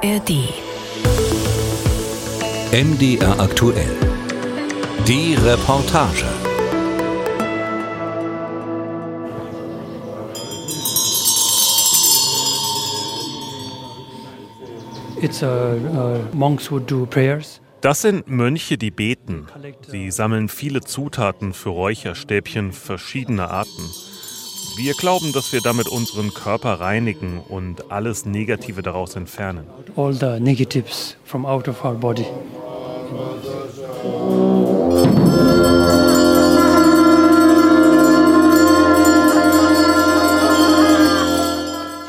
ARD. MDR aktuell. Die Reportage. It's uh, uh, monks who do prayers. Das sind Mönche, die beten. Sie sammeln viele Zutaten für Räucherstäbchen verschiedener Arten. Wir glauben, dass wir damit unseren Körper reinigen und alles Negative daraus entfernen. All the negatives from out of our body.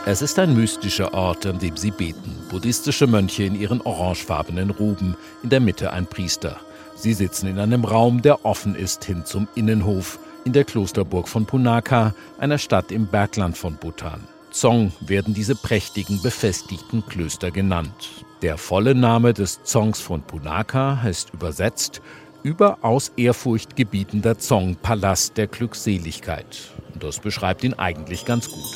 Es ist ein mystischer Ort, an dem sie beten. Buddhistische Mönche in ihren orangefarbenen Roben, in der Mitte ein Priester. Sie sitzen in einem Raum, der offen ist hin zum Innenhof, in der Klosterburg von Punakha, einer Stadt im Bergland von Bhutan. Zong werden diese prächtigen, befestigten Klöster genannt. Der volle Name des Zongs von Punakha heißt übersetzt überaus ehrfurchtgebietender Zong, Palast der Glückseligkeit. Und das beschreibt ihn eigentlich ganz gut.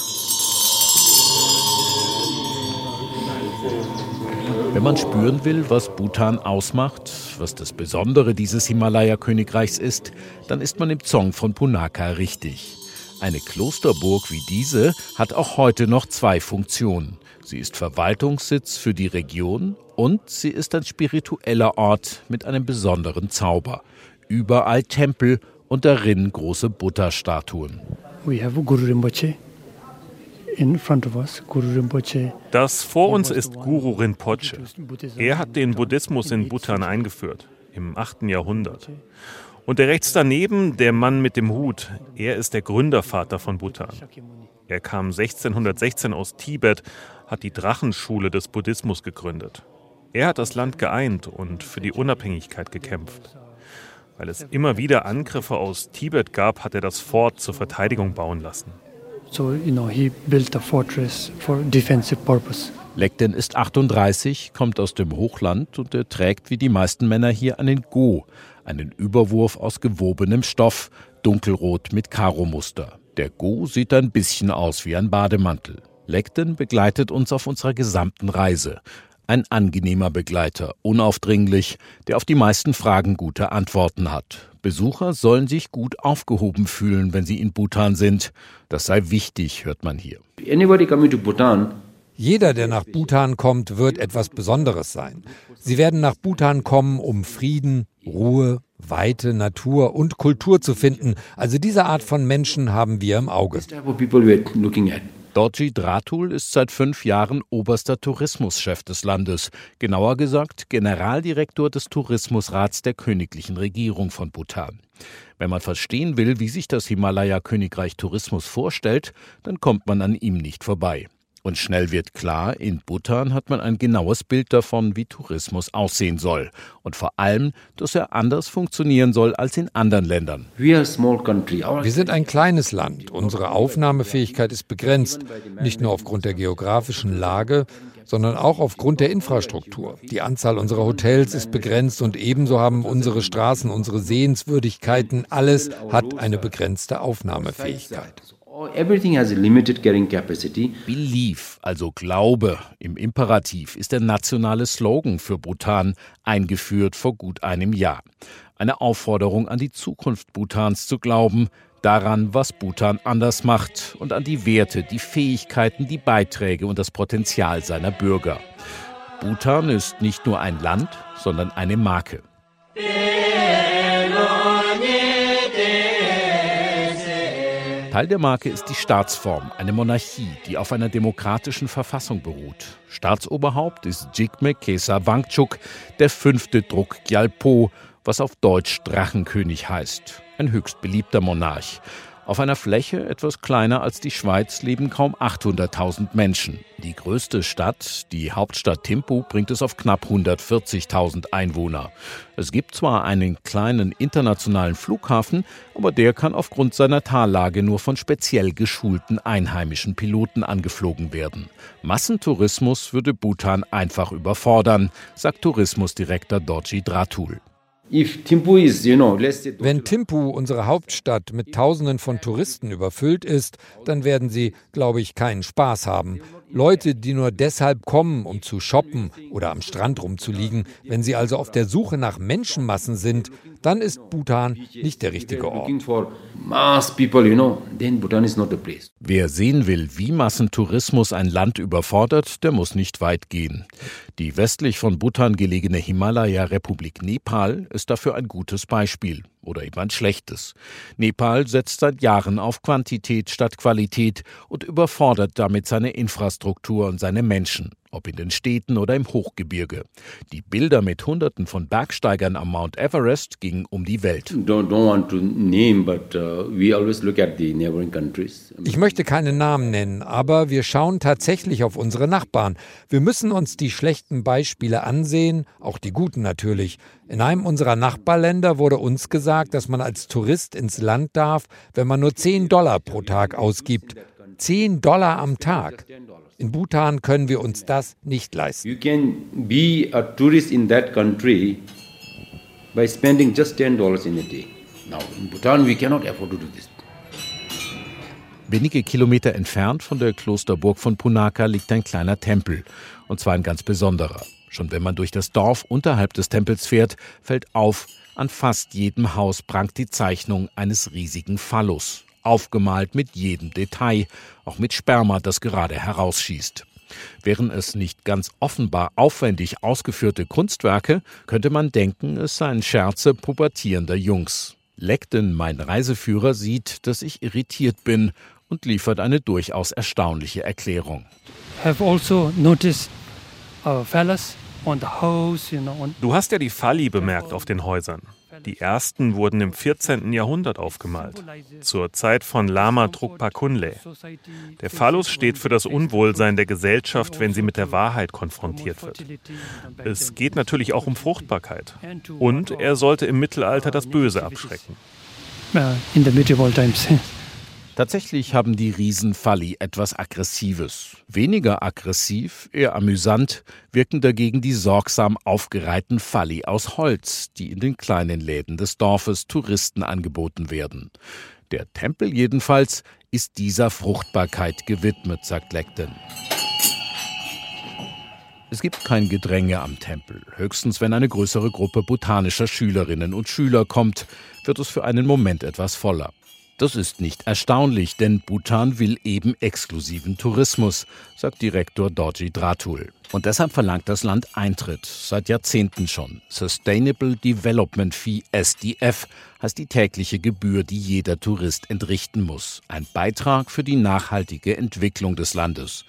Wenn man spüren will, was Bhutan ausmacht, was das Besondere dieses Himalaya-Königreichs ist, dann ist man im Zong von Punakha richtig. Eine Klosterburg wie diese hat auch heute noch zwei Funktionen. Sie ist Verwaltungssitz für die Region und sie ist ein spiritueller Ort mit einem besonderen Zauber. Überall Tempel und darin große Buddha-Statuen in front of us. Guru Rinpoche. Das vor uns ist Guru Rinpoche. Er hat den Buddhismus in Bhutan eingeführt, im 8. Jahrhundert. Und der rechts daneben, der Mann mit dem Hut, er ist der Gründervater von Bhutan. Er kam 1616 aus Tibet, hat die Drachenschule des Buddhismus gegründet. Er hat das Land geeint und für die Unabhängigkeit gekämpft. Weil es immer wieder Angriffe aus Tibet gab, hat er das Fort zur Verteidigung bauen lassen. So, you know, he built a fortress for defensive purpose. Lekten ist 38, kommt aus dem Hochland und er trägt wie die meisten Männer hier einen Go, einen Überwurf aus gewobenem Stoff, dunkelrot mit Karo-Muster. Der Go sieht ein bisschen aus wie ein Bademantel. Lekten begleitet uns auf unserer gesamten Reise. Ein angenehmer Begleiter, unaufdringlich, der auf die meisten Fragen gute Antworten hat. Besucher sollen sich gut aufgehoben fühlen, wenn sie in Bhutan sind. Das sei wichtig, hört man hier. Jeder, der nach Bhutan kommt, wird etwas Besonderes sein. Sie werden nach Bhutan kommen, um Frieden, Ruhe, Weite, Natur und Kultur zu finden. Also diese Art von Menschen haben wir im Auge. Dorji Dratul ist seit fünf Jahren oberster Tourismuschef des Landes, genauer gesagt Generaldirektor des Tourismusrats der königlichen Regierung von Bhutan. Wenn man verstehen will, wie sich das Himalaya-Königreich Tourismus vorstellt, dann kommt man an ihm nicht vorbei. Und schnell wird klar, in Bhutan hat man ein genaues Bild davon, wie Tourismus aussehen soll. Und vor allem, dass er anders funktionieren soll als in anderen Ländern. Wir sind ein kleines Land. Unsere Aufnahmefähigkeit ist begrenzt. Nicht nur aufgrund der geografischen Lage, sondern auch aufgrund der Infrastruktur. Die Anzahl unserer Hotels ist begrenzt und ebenso haben unsere Straßen, unsere Sehenswürdigkeiten, alles hat eine begrenzte Aufnahmefähigkeit. Everything has a limited carrying capacity. Belief, also Glaube im Imperativ, ist der nationale Slogan für Bhutan, eingeführt vor gut einem Jahr. Eine Aufforderung an die Zukunft Bhutans zu glauben, daran, was Bhutan anders macht und an die Werte, die Fähigkeiten, die Beiträge und das Potenzial seiner Bürger. Bhutan ist nicht nur ein Land, sondern eine Marke. Teil der Marke ist die Staatsform, eine Monarchie, die auf einer demokratischen Verfassung beruht. Staatsoberhaupt ist Jigme Kesa Wangchuk, der fünfte Druck Gyalpo, was auf Deutsch Drachenkönig heißt. Ein höchst beliebter Monarch. Auf einer Fläche etwas kleiner als die Schweiz leben kaum 800.000 Menschen. Die größte Stadt, die Hauptstadt Thimphu, bringt es auf knapp 140.000 Einwohner. Es gibt zwar einen kleinen internationalen Flughafen, aber der kann aufgrund seiner Tallage nur von speziell geschulten einheimischen Piloten angeflogen werden. Massentourismus würde Bhutan einfach überfordern, sagt Tourismusdirektor Dorji Dratul. Wenn Thimphu, unsere Hauptstadt, mit Tausenden von Touristen überfüllt ist, dann werden sie, glaube ich, keinen Spaß haben. Leute, die nur deshalb kommen, um zu shoppen oder am Strand rumzuliegen. Wenn sie also auf der Suche nach Menschenmassen sind, dann ist Bhutan nicht der richtige Ort. Wer sehen will, wie Massentourismus ein Land überfordert, der muss nicht weit gehen. Die westlich von Bhutan gelegene Himalaya-Republik Nepal ist dafür ein gutes Beispiel oder eben ein schlechtes. Nepal setzt seit Jahren auf Quantität statt Qualität und überfordert damit seine Infrastruktur und seine Menschen ob in den Städten oder im Hochgebirge. Die Bilder mit Hunderten von Bergsteigern am Mount Everest gingen um die Welt. Uh, ich möchte keine Namen nennen, aber wir schauen tatsächlich auf unsere Nachbarn. Wir müssen uns die schlechten Beispiele ansehen, auch die guten natürlich. In einem unserer Nachbarländer wurde uns gesagt, dass man als Tourist ins Land darf, wenn man nur 10 Dollar pro Tag ausgibt. 10 Dollar am Tag. In Bhutan können wir uns das nicht leisten. You can be a tourist in that country by spending just 10 dollars in a day. Now in Bhutan we cannot afford to do this. Wenige Kilometer entfernt von der Klosterburg von Punaka liegt ein kleiner Tempel, und zwar ein ganz besonderer. Schon wenn man durch das Dorf unterhalb des Tempels fährt, fällt auf, an fast jedem Haus prangt die Zeichnung eines riesigen Phallus aufgemalt mit jedem Detail, auch mit Sperma, das gerade herausschießt. Wären es nicht ganz offenbar aufwendig ausgeführte Kunstwerke, könnte man denken, es seien Scherze pubertierender Jungs. Leckden, mein Reiseführer, sieht, dass ich irritiert bin und liefert eine durchaus erstaunliche Erklärung. Have also noticed fellas Du hast ja die Falli bemerkt auf den Häusern. Die ersten wurden im 14. Jahrhundert aufgemalt, zur Zeit von Lama Trukpa Kunle. Der Phallus steht für das Unwohlsein der Gesellschaft, wenn sie mit der Wahrheit konfrontiert wird. Es geht natürlich auch um Fruchtbarkeit. Und er sollte im Mittelalter das Böse abschrecken. In the medieval times. Tatsächlich haben die Riesenfalli etwas Aggressives. Weniger aggressiv, eher amüsant, wirken dagegen die sorgsam aufgereihten Falli aus Holz, die in den kleinen Läden des Dorfes Touristen angeboten werden. Der Tempel jedenfalls ist dieser Fruchtbarkeit gewidmet, sagt Legden. Es gibt kein Gedränge am Tempel. Höchstens, wenn eine größere Gruppe botanischer Schülerinnen und Schüler kommt, wird es für einen Moment etwas voller. Das ist nicht erstaunlich, denn Bhutan will eben exklusiven Tourismus, sagt Direktor Dorji Dratul. Und deshalb verlangt das Land Eintritt, seit Jahrzehnten schon. Sustainable Development Fee SDF heißt die tägliche Gebühr, die jeder Tourist entrichten muss. Ein Beitrag für die nachhaltige Entwicklung des Landes.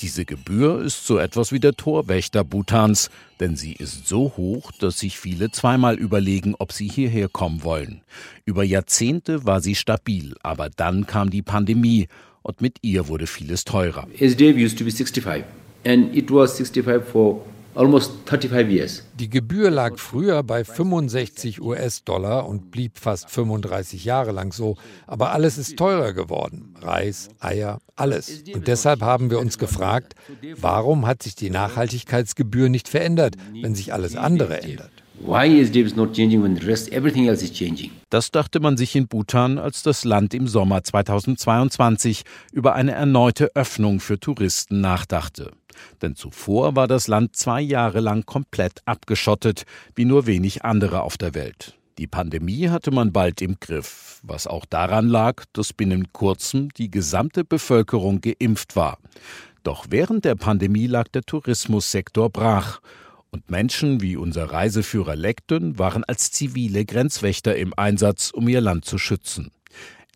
Diese Gebühr ist so etwas wie der Torwächter Bhutans, denn sie ist so hoch, dass sich viele zweimal überlegen, ob sie hierher kommen wollen. Über Jahrzehnte war sie stabil, aber dann kam die Pandemie und mit ihr wurde vieles teurer. SDF used to be 65 and it was 65 for almost 35 years. Die Gebühr lag früher bei 65 US-Dollar und blieb fast 35 Jahre lang so. Aber alles ist teurer geworden. Reis, Eier, alles. Und deshalb haben wir uns gefragt, warum hat sich die Nachhaltigkeitsgebühr nicht verändert, wenn sich alles andere ändert? Das dachte man sich in Bhutan, als das Land im Sommer 2022 über eine erneute Öffnung für Touristen nachdachte. Denn zuvor war das Land zwei Jahre lang komplett abgeschottet, wie nur wenig andere auf der Welt. Die Pandemie hatte man bald im Griff, was auch daran lag, dass binnen kurzem die gesamte Bevölkerung geimpft war. Doch während der Pandemie lag der Tourismussektor brach und Menschen wie unser Reiseführer Lekton waren als zivile Grenzwächter im Einsatz, um ihr Land zu schützen.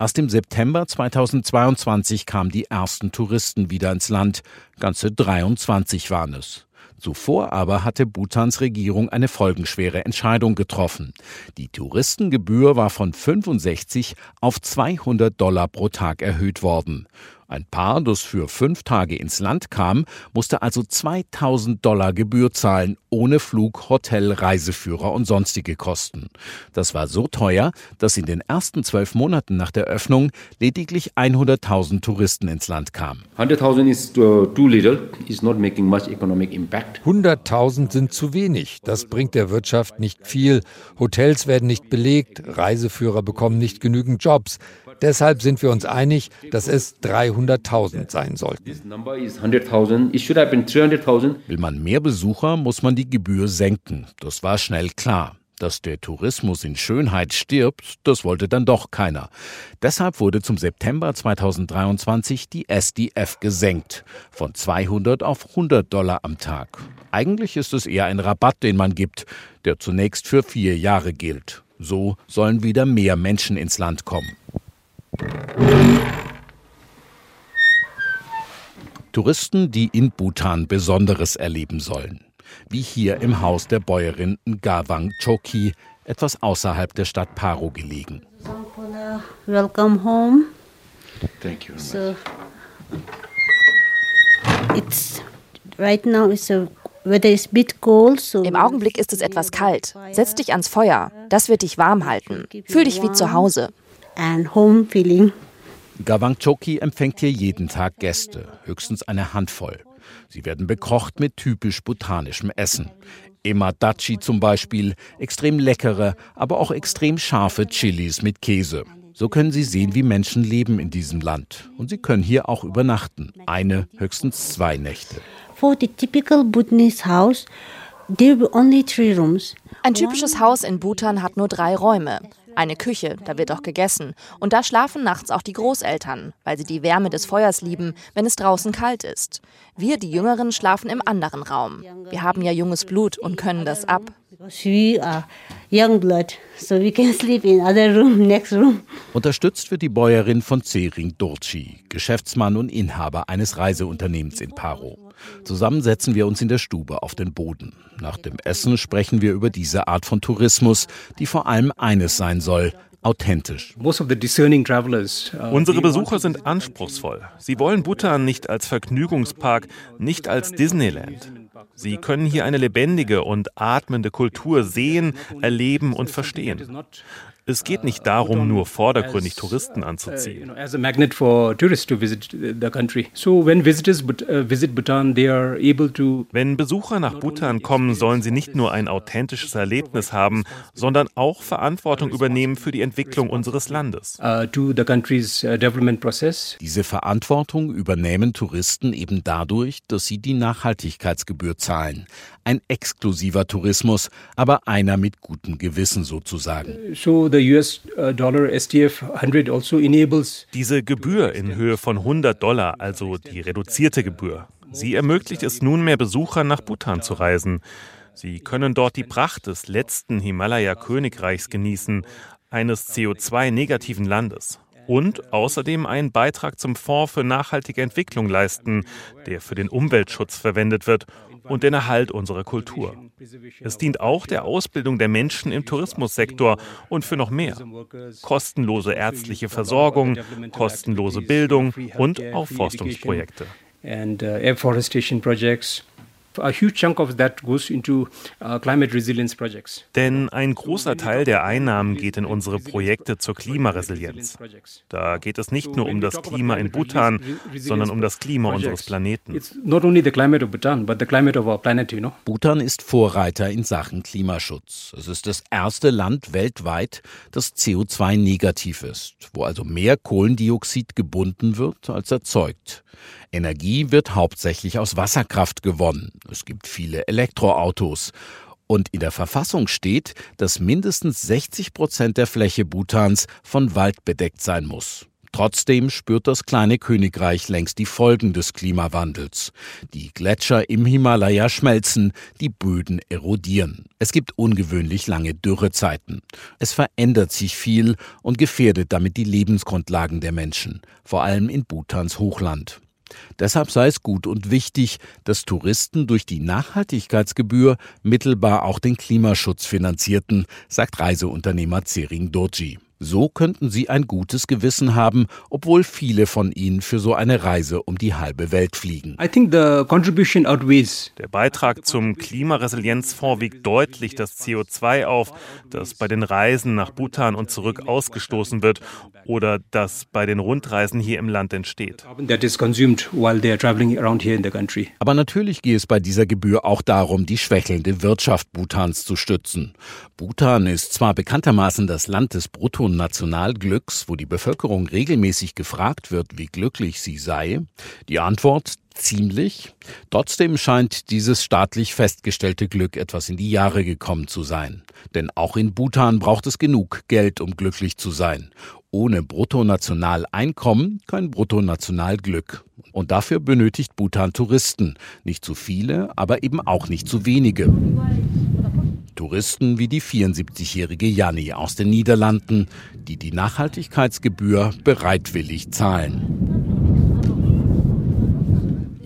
Erst im September 2022 kamen die ersten Touristen wieder ins Land. Ganze 23 waren es. Zuvor aber hatte Bhutans Regierung eine folgenschwere Entscheidung getroffen. Die Touristengebühr war von 65 auf 200 Dollar pro Tag erhöht worden. Ein Paar, das für fünf Tage ins Land kam, musste also 2000 Dollar Gebühr zahlen ohne Flug, Hotel, Reiseführer und sonstige Kosten. Das war so teuer, dass in den ersten zwölf Monaten nach der Öffnung lediglich 100.000 Touristen ins Land kamen. 100.000 sind zu wenig. Das bringt der Wirtschaft nicht viel. Hotels werden nicht belegt, Reiseführer bekommen nicht genügend Jobs. Deshalb sind wir uns einig, dass es 300.000 sein sollten. Will man mehr Besucher, muss man die Gebühr senken. Das war schnell klar. Dass der Tourismus in Schönheit stirbt, das wollte dann doch keiner. Deshalb wurde zum September 2023 die SDF gesenkt. Von 200 auf 100 Dollar am Tag. Eigentlich ist es eher ein Rabatt, den man gibt, der zunächst für vier Jahre gilt. So sollen wieder mehr Menschen ins Land kommen. Touristen, die in Bhutan Besonderes erleben sollen wie hier im Haus der Bäuerin Ngawang Choki, etwas außerhalb der Stadt Paro gelegen. Welcome home. Thank you. So, it's right now it's a im Augenblick ist es etwas kalt. Setz dich ans Feuer. Das wird dich warm halten. Fühl dich wie zu Hause. Gawang Choki empfängt hier jeden Tag Gäste, höchstens eine Handvoll. Sie werden bekocht mit typisch botanischem Essen. Emadachi zum Beispiel, extrem leckere, aber auch extrem scharfe Chilis mit Käse. So können Sie sehen, wie Menschen leben in diesem Land. Und Sie können hier auch übernachten. Eine, höchstens zwei Nächte. For the typical Bhutanese house, there were only three rooms. Ein typisches Haus in Bhutan hat nur drei Räume eine Küche, da wird auch gegessen. Und da schlafen nachts auch die Großeltern, weil sie die Wärme des Feuers lieben, wenn es draußen kalt ist. Wir, die Jüngeren, schlafen im anderen Raum. Wir haben ja junges Blut und können das ab. Unterstützt wird die Bäuerin von Zering Dorci, Geschäftsmann und Inhaber eines Reiseunternehmens in Paro. Zusammen setzen wir uns in der Stube auf den Boden. Nach dem Essen sprechen wir über diese Art von Tourismus, die vor allem eines sein soll, authentisch. Uh, Unsere Besucher sind anspruchsvoll. Sie wollen Bhutan nicht als Vergnügungspark, nicht als Disneyland. Sie können hier eine lebendige und atmende Kultur sehen, erleben und verstehen. Es geht nicht darum, nur vordergründig Touristen anzuziehen. Wenn Besucher nach Bhutan kommen, sollen sie nicht nur ein authentisches Erlebnis haben, sondern auch Verantwortung übernehmen für die Entwicklung unseres Landes. Uh, uh, Diese Verantwortung übernehmen Touristen eben dadurch, dass sie die Nachhaltigkeitsgebühr zahlen. Ein exklusiver Tourismus, aber einer mit gutem Gewissen sozusagen. So Diese Gebühr in Höhe von 100 Dollar, also die reduzierte Gebühr, sie ermöglicht es nunmehr Besuchern nach Bhutan zu reisen. Sie können dort die Pracht des letzten Himalaya-Königreichs genießen, eines CO2-negativen Landes und außerdem einen Beitrag zum Fonds für nachhaltige Entwicklung leisten, der für den Umweltschutz verwendet wird und den Erhalt unserer Kultur. Es dient auch der Ausbildung der Menschen im Tourismussektor und für noch mehr. Kostenlose ärztliche Versorgung, kostenlose Bildung und Aufforstungsprojekte. And uh, a huge chunk of that goes into uh, climate resilience projects. Denn ein großer Teil der Einnahmen geht in unsere Projekte zur Klimaresilienz. Da geht es nicht nur um das Klima in Bhutan, sondern um das Klima unseres Planeten. Bhutan ist Vorreiter in Sachen Klimaschutz. Es ist das erste Land weltweit, das CO2-negativ ist, wo also mehr Kohlendioxid gebunden wird als erzeugt. Energie wird hauptsächlich aus Wasserkraft gewonnen. Es gibt viele Elektroautos. Und in der Verfassung steht, dass mindestens 60 Prozent der Fläche Bhutans von Wald bedeckt sein muss. Trotzdem spürt das kleine Königreich längst die Folgen des Klimawandels. Die Gletscher im Himalaya schmelzen, die Böden erodieren. Es gibt ungewöhnlich lange Dürrezeiten. Es verändert sich viel und gefährdet damit die Lebensgrundlagen der Menschen, vor allem in Bhutans Hochland. Deshalb sei es gut und wichtig, dass Touristen durch die Nachhaltigkeitsgebühr mittelbar auch den Klimaschutz finanzierten, sagt Reiseunternehmer Zering Dorji. So könnten sie ein gutes Gewissen haben, obwohl viele von ihnen für so eine Reise um die halbe Welt fliegen. Der Beitrag zum Klimaresilienzfonds wiegt deutlich das CO2 auf, das bei den Reisen nach Bhutan und zurück ausgestoßen wird oder das bei den Rundreisen hier im Land entsteht. Aber natürlich gehe es bei dieser Gebühr auch darum, die schwächelnde Wirtschaft Bhutans zu stützen. Bhutan ist zwar bekanntermaßen das Land des Bruttonationalglücks, wo die Bevölkerung regelmäßig gefragt wird, wie glücklich sie sei. Die Antwort ziemlich. Trotzdem scheint dieses staatlich festgestellte Glück etwas in die Jahre gekommen zu sein. Denn auch in Bhutan braucht es genug Geld, um glücklich zu sein. Ohne Bruttonationaleinkommen kein Bruttonationalglück. Und dafür benötigt Bhutan Touristen. Nicht zu viele, aber eben auch nicht zu wenige. Touristen wie die 74-jährige Janni aus den Niederlanden, die die Nachhaltigkeitsgebühr bereitwillig zahlen.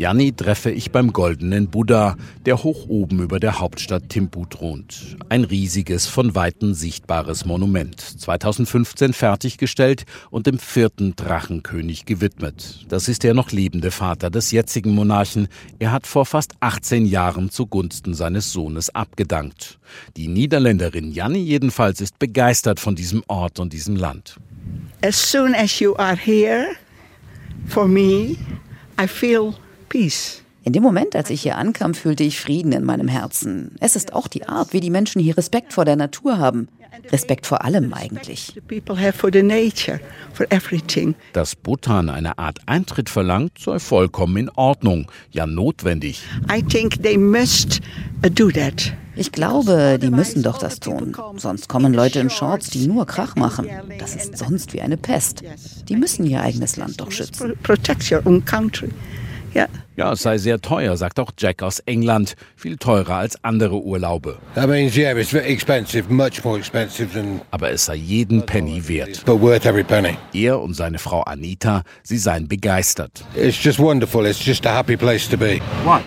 Janni treffe ich beim Goldenen Buddha, der hoch oben über der Hauptstadt Thimphu thront. Ein riesiges, von Weitem sichtbares Monument. 2015 fertiggestellt und dem vierten Drachenkönig gewidmet. Das ist der noch lebende Vater des jetzigen Monarchen. Er hat vor fast 18 Jahren zugunsten seines Sohnes abgedankt. Die Niederländerin Janni jedenfalls ist begeistert von diesem Ort und diesem Land. As soon as you are here, for me, I feel peace. In dem Moment, als ich hier ankam, fühlte ich Frieden in meinem Herzen. Es ist auch die Art, wie die Menschen hier Respekt vor der Natur haben. Respekt vor allem eigentlich. Dass Bhutan eine Art Eintritt verlangt, sei vollkommen in Ordnung, ja notwendig. Uh, ich glaube, die müssen doch das tun. Sonst kommen Leute in Shorts, die nur Krach machen. Das ist sonst wie eine Pest. Die müssen ihr eigenes Land doch schützen. Ja. Ja, es sei sehr teuer, sagt auch Jack aus England. Viel teurer als andere Urlaube. Aber es sei jeden Penny wert. Er und seine Frau Anita, sie seien begeistert.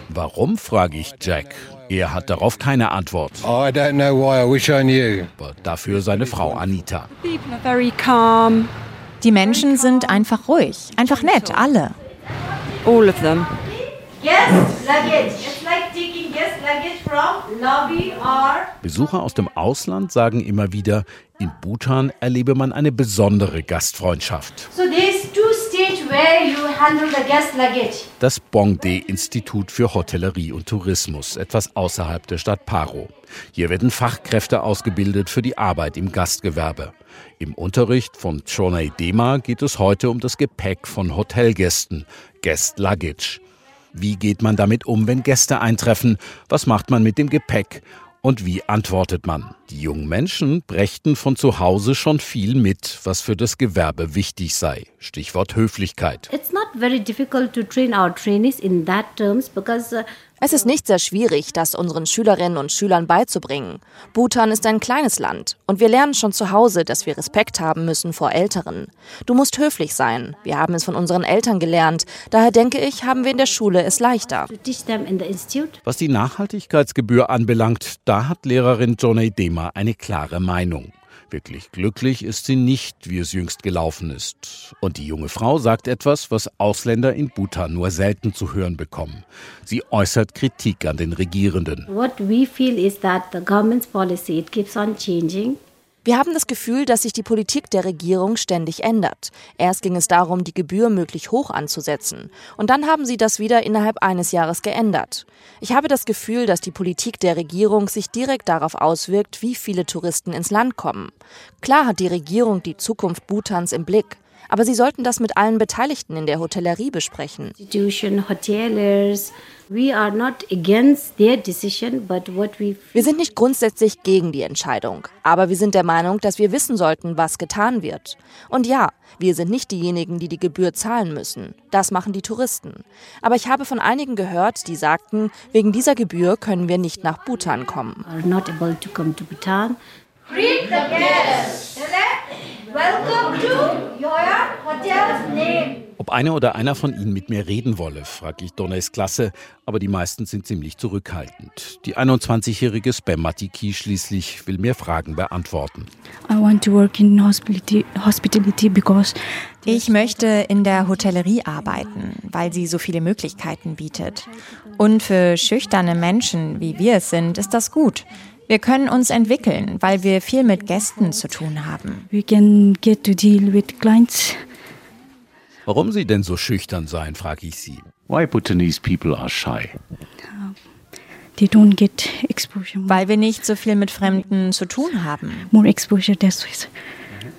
Warum, frage ich Jack. Er hat darauf keine Antwort. Aber dafür seine Frau Anita. Die Menschen sind einfach ruhig, einfach nett, alle. All of them. Besucher aus dem Ausland sagen immer wieder, in Bhutan erlebe man eine besondere Gastfreundschaft. Das Bongde-Institut für Hotellerie und Tourismus, etwas außerhalb der Stadt Paro. Hier werden Fachkräfte ausgebildet für die Arbeit im Gastgewerbe. Im Unterricht von Chonei Dema geht es heute um das Gepäck von Hotelgästen, Guest Luggage. Wie geht man damit um, wenn Gäste eintreffen? Was macht man mit dem Gepäck? Und wie antwortet man? Die jungen Menschen brächten von zu Hause schon viel mit, was für das Gewerbe wichtig sei. Stichwort Höflichkeit. It's not very difficult to train our trainees in that terms because uh, es ist nicht sehr schwierig, das unseren Schülerinnen und Schülern beizubringen. Bhutan ist ein kleines Land und wir lernen schon zu Hause, dass wir Respekt haben müssen vor Älteren. Du musst höflich sein. Wir haben es von unseren Eltern gelernt. Daher denke ich, haben wir in der Schule es leichter. Was die Nachhaltigkeitsgebühr anbelangt, da hat Lehrerin Jonay Dema eine klare Meinung. Wirklich glücklich ist sie nicht, wie es jüngst gelaufen ist. Und die junge Frau sagt etwas, was Ausländer in Bhutan nur selten zu hören bekommen. Sie äußert Kritik an den Regierenden. What we feel is that the government's policy it keeps on changing. Wir haben das Gefühl, dass sich die Politik der Regierung ständig ändert. Erst ging es darum, die Gebühr möglich hoch anzusetzen. Und dann haben sie das wieder innerhalb eines Jahres geändert. Ich habe das Gefühl, dass die Politik der Regierung sich direkt darauf auswirkt, wie viele Touristen ins Land kommen. Klar hat die Regierung die Zukunft Bhutans im Blick. Aber Sie sollten das mit allen Beteiligten in der Hotellerie besprechen. Wir sind nicht grundsätzlich gegen die Entscheidung, aber wir sind der Meinung, dass wir wissen sollten, was getan wird. Und ja, wir sind nicht diejenigen, die die Gebühr zahlen müssen. Das machen die Touristen. Aber ich habe von einigen gehört, die sagten, wegen dieser Gebühr können wir nicht nach Bhutan kommen. Greet the guests. Welcome to your hotel's name. Ob eine oder einer von Ihnen mit mir reden wolle, frage ich Donnays Klasse, aber die meisten sind ziemlich zurückhaltend. Die 21-jährige Spammatiki schließlich will mir Fragen beantworten. Ich möchte in der Hotellerie arbeiten, weil sie so viele Möglichkeiten bietet. Und für schüchterne Menschen, wie wir es sind, ist das gut. Wir können uns entwickeln, weil wir viel mit Gästen zu tun haben. We can get to deal with clients. Warum Sie denn so schüchtern seien, frage ich sie. Why Bhutanese people are shy? They don't get exposure. Weil wir nicht so viel mit Fremden zu tun haben. More exposure, that's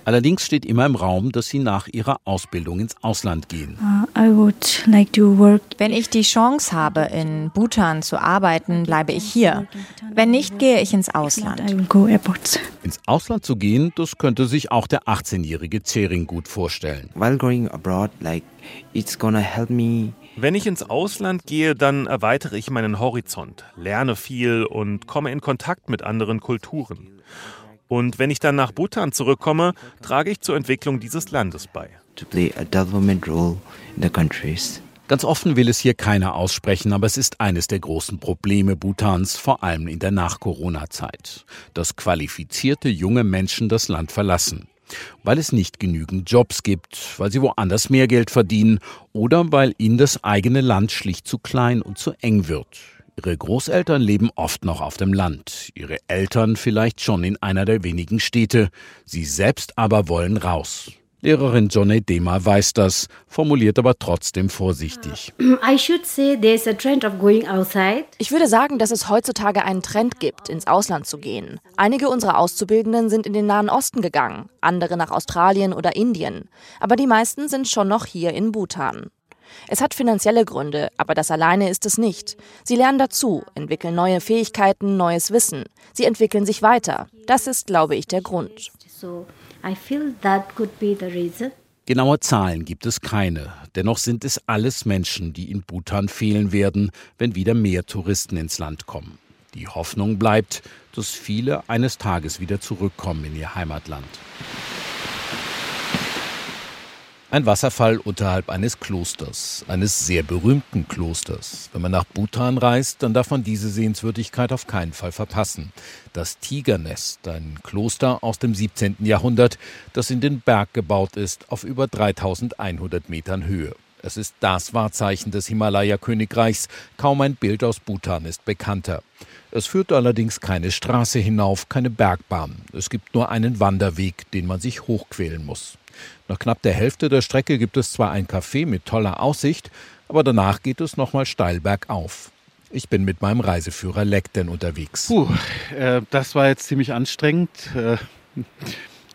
Allerdings steht immer im Raum, dass sie nach ihrer Ausbildung ins Ausland gehen. Uh, like Wenn ich die Chance habe, in Bhutan zu arbeiten, bleibe ich hier. Wenn nicht, gehe ich ins Ausland. Ins Ausland zu gehen, das könnte sich auch der 18-jährige Zering gut vorstellen. While going abroad, like it's gonna help me wenn ich ins Ausland gehe, dann erweitere ich meinen Horizont, lerne viel und komme in Kontakt mit anderen Kulturen. Und wenn ich dann nach Bhutan zurückkomme, trage ich zur Entwicklung dieses Landes bei. Ganz offen will es hier keiner aussprechen, aber es ist eines der großen Probleme Bhutans, vor allem in der Nach-Corona-Zeit, dass qualifizierte junge Menschen das Land verlassen. Weil es nicht genügend Jobs gibt, weil sie woanders mehr Geld verdienen oder weil ihnen das eigene Land schlicht zu klein und zu eng wird. Ihre Großeltern leben oft noch auf dem Land, ihre Eltern vielleicht schon in einer der wenigen Städte, sie selbst aber wollen raus. Lehrerin Johnny Dema weiß das, formuliert aber trotzdem vorsichtig. Ich würde sagen, dass es heutzutage einen Trend gibt, ins Ausland zu gehen. Einige unserer Auszubildenden sind in den Nahen Osten gegangen, andere nach Australien oder Indien. Aber die meisten sind schon noch hier in Bhutan. Es hat finanzielle Gründe, aber das alleine ist es nicht. Sie lernen dazu, entwickeln neue Fähigkeiten, neues Wissen. Sie entwickeln sich weiter. Das ist, glaube ich, der Grund. Genaue Zahlen gibt es keine. Dennoch sind es alles Menschen, die in Bhutan fehlen werden, wenn wieder mehr Touristen ins Land kommen. Die Hoffnung bleibt, dass viele eines Tages wieder zurückkommen in ihr Heimatland. Ein Wasserfall unterhalb eines Klosters, eines sehr berühmten Klosters. Wenn man nach Bhutan reist, dann darf man diese Sehenswürdigkeit auf keinen Fall verpassen. Das Tigernest, ein Kloster aus dem 17. Jahrhundert, das in den Berg gebaut ist, auf über 3100 Metern Höhe. Es ist das Wahrzeichen des Himalaya-Königreichs. Kaum ein Bild aus Bhutan ist bekannter. Es führt allerdings keine Straße hinauf, keine Bergbahn. Es gibt nur einen Wanderweg, den man sich hochquälen muss. Nach knapp der Hälfte der Strecke gibt es zwar ein Café mit toller Aussicht, aber danach geht es nochmal steil bergauf. Ich bin mit meinem Reiseführer Lekten unterwegs. Puh, äh, das war jetzt ziemlich anstrengend. Äh,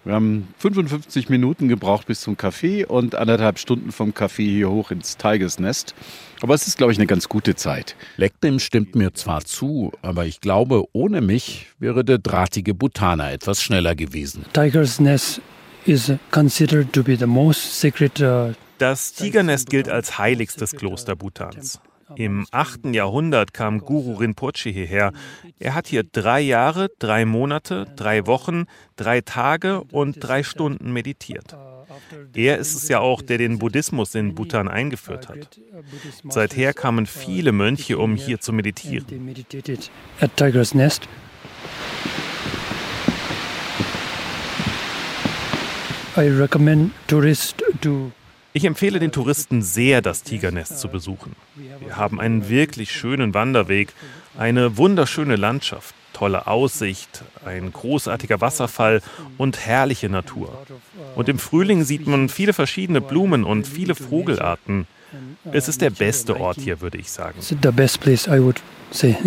wir haben 55 Minuten gebraucht bis zum Café und anderthalb Stunden vom Café hier hoch ins Tigers Nest. Aber es ist, glaube ich, eine ganz gute Zeit. Lektem stimmt mir zwar zu, aber ich glaube, ohne mich wäre der drahtige Bhutaner etwas schneller gewesen. Tigers Nest is considered to be the most sacred uh, das Tigernest gilt als heiligstes Kloster Bhutans. Im 8. Jahrhundert kam Guru Rinpoche hierher. Er hat hier drei Jahre, drei Monate, drei Wochen, drei Tage und drei Stunden meditiert. Er ist es ja auch, der den Buddhismus in Bhutan eingeführt hat. Seither kamen viele Mönche, um hier zu meditieren. Ich empfehle den Touristen sehr, das Tigernest zu besuchen. Wir haben einen wirklich schönen Wanderweg, eine wunderschöne Landschaft, tolle Aussicht, ein großartiger Wasserfall und herrliche Natur. Und im Frühling sieht man viele verschiedene Blumen und viele Vogelarten. Es ist der beste Ort hier, würde ich sagen. The best place, I would say.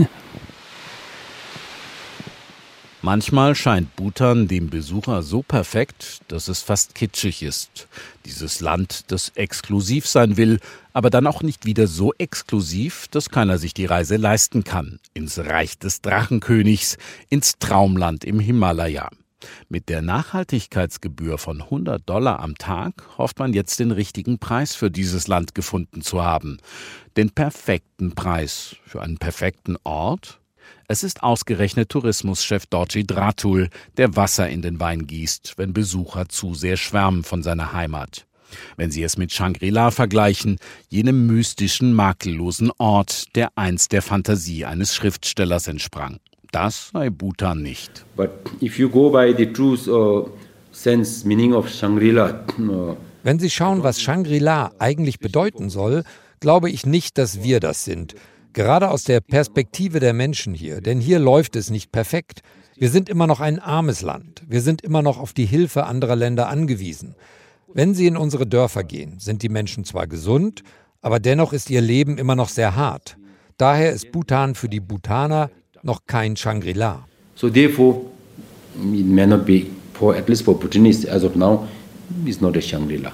Manchmal scheint Bhutan dem Besucher so perfekt, dass es fast kitschig ist. Dieses Land, das exklusiv sein will, aber dann auch nicht wieder so exklusiv, dass keiner sich die Reise leisten kann. Ins Reich des Drachenkönigs, ins Traumland im Himalaya. Mit der Nachhaltigkeitsgebühr von 100 Dollar am Tag hofft man jetzt den richtigen Preis für dieses Land gefunden zu haben. Den perfekten Preis für einen perfekten Ort es ist ausgerechnet Tourismuschef Dorji Dratul, der Wasser in den Wein gießt, wenn Besucher zu sehr schwärmen von seiner Heimat. Wenn Sie es mit Shangri-La vergleichen, jenem mystischen, makellosen Ort, der einst der Fantasie eines Schriftstellers entsprang. Das sei Bhutan nicht. But if you go by the truth uh, sense meaning of Shangri-La, uh, wenn Sie schauen, was Shangri-La eigentlich bedeuten soll, glaube ich nicht, dass wir das sind. Gerade aus der Perspektive der Menschen hier, denn hier läuft es nicht perfekt. Wir sind immer noch ein armes Land. Wir sind immer noch auf die Hilfe anderer Länder angewiesen. Wenn Sie in unsere Dörfer gehen, sind die Menschen zwar gesund, aber dennoch ist ihr Leben immer noch sehr hart. Daher ist Bhutan für die Bhutaner noch kein Shangri-La. So therefore, it may not be for at least for Bhutanese as of now, it's not a Shangri-La.